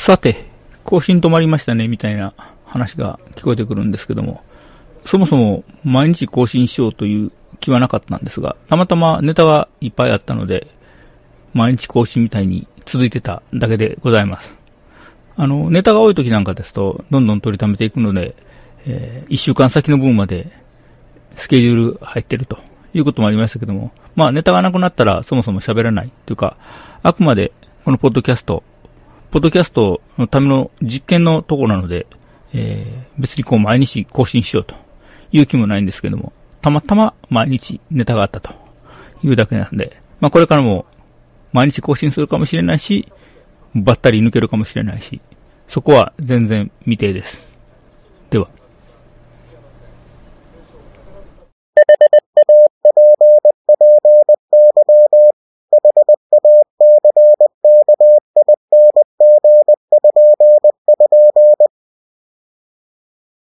さて、更新止まりましたね、みたいな話が聞こえてくるんですけども、そもそも毎日更新しようという気はなかったんですが、たまたまネタがいっぱいあったので、毎日更新みたいに続いてただけでございます。あの、ネタが多い時なんかですと、どんどん取りためていくので、えー、一週間先の分までスケジュール入ってると。いうこともありましたけども、まあネタがなくなったらそもそも喋らないというか、あくまでこのポッドキャスト、ポッドキャストのための実験のところなので、えー、別にこう毎日更新しようという気もないんですけども、たまたま毎日ネタがあったというだけなんで、まあこれからも毎日更新するかもしれないし、ばったり抜けるかもしれないし、そこは全然未定です。では。